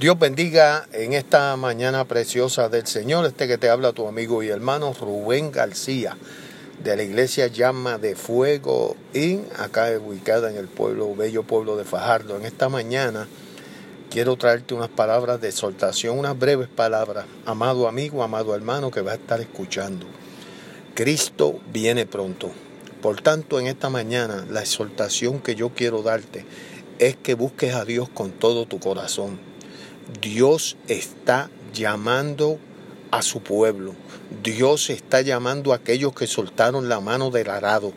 Dios bendiga en esta mañana preciosa del Señor, este que te habla tu amigo y hermano Rubén García, de la iglesia Llama de Fuego, y acá ubicada en el pueblo, bello pueblo de Fajardo. En esta mañana quiero traerte unas palabras de exhortación, unas breves palabras, amado amigo, amado hermano que va a estar escuchando. Cristo viene pronto. Por tanto, en esta mañana la exhortación que yo quiero darte es que busques a Dios con todo tu corazón Dios está llamando a su pueblo. Dios está llamando a aquellos que soltaron la mano del arado.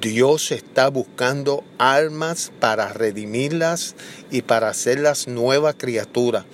Dios está buscando almas para redimirlas y para hacerlas nuevas criaturas.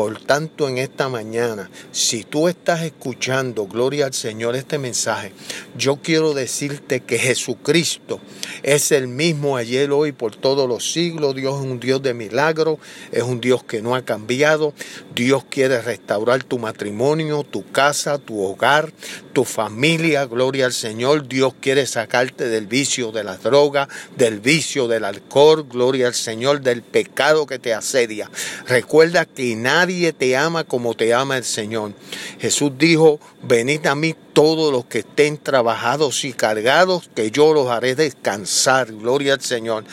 Por tanto, en esta mañana, si tú estás escuchando, gloria al Señor, este mensaje, yo quiero decirte que Jesucristo es el mismo ayer, hoy, por todos los siglos. Dios es un Dios de milagro, es un Dios que no ha cambiado. Dios quiere restaurar tu matrimonio, tu casa, tu hogar, tu familia, gloria al Señor. Dios quiere sacarte del vicio de la droga, del vicio del alcohol, gloria al Señor, del pecado que te asedia. Recuerda que nadie Nadie te ama como te ama el Señor. Jesús dijo, venid a mí todos los que estén trabajados y cargados, que yo los haré descansar. Gloria al Señor.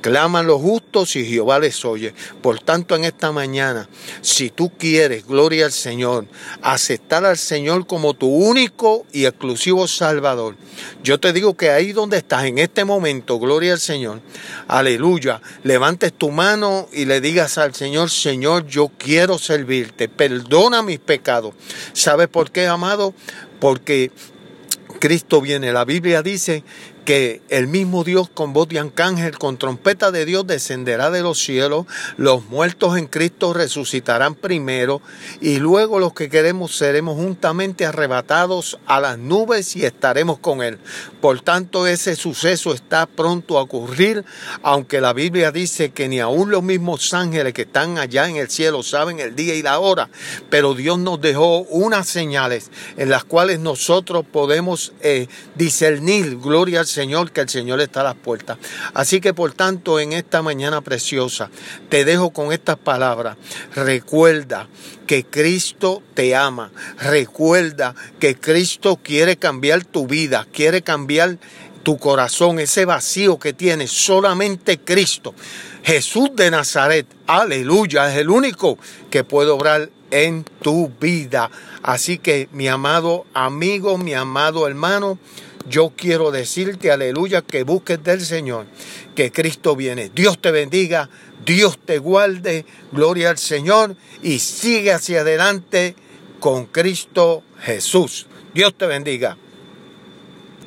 Claman los justos y Jehová les oye. Por tanto, en esta mañana, si tú quieres, gloria al Señor, aceptar al Señor como tu único y exclusivo Salvador, yo te digo que ahí donde estás en este momento, gloria al Señor, aleluya, levantes tu mano y le digas al Señor, Señor, yo quiero servirte, perdona mis pecados. ¿Sabes por qué, amado? Porque Cristo viene. La Biblia dice que el mismo Dios con voz de arcángel, con trompeta de Dios descenderá de los cielos, los muertos en Cristo resucitarán primero y luego los que queremos seremos juntamente arrebatados a las nubes y estaremos con Él. Por tanto, ese suceso está pronto a ocurrir, aunque la Biblia dice que ni aun los mismos ángeles que están allá en el cielo saben el día y la hora, pero Dios nos dejó unas señales en las cuales nosotros podemos eh, discernir, gloria al Señor, que el Señor está a las puertas. Así que por tanto, en esta mañana preciosa, te dejo con estas palabras. Recuerda que Cristo te ama. Recuerda que Cristo quiere cambiar tu vida, quiere cambiar tu corazón, ese vacío que tienes. Solamente Cristo, Jesús de Nazaret, aleluya, es el único que puede obrar en tu vida. Así que mi amado amigo, mi amado hermano, yo quiero decirte, aleluya, que busques del Señor, que Cristo viene. Dios te bendiga, Dios te guarde, gloria al Señor y sigue hacia adelante con Cristo Jesús. Dios te bendiga.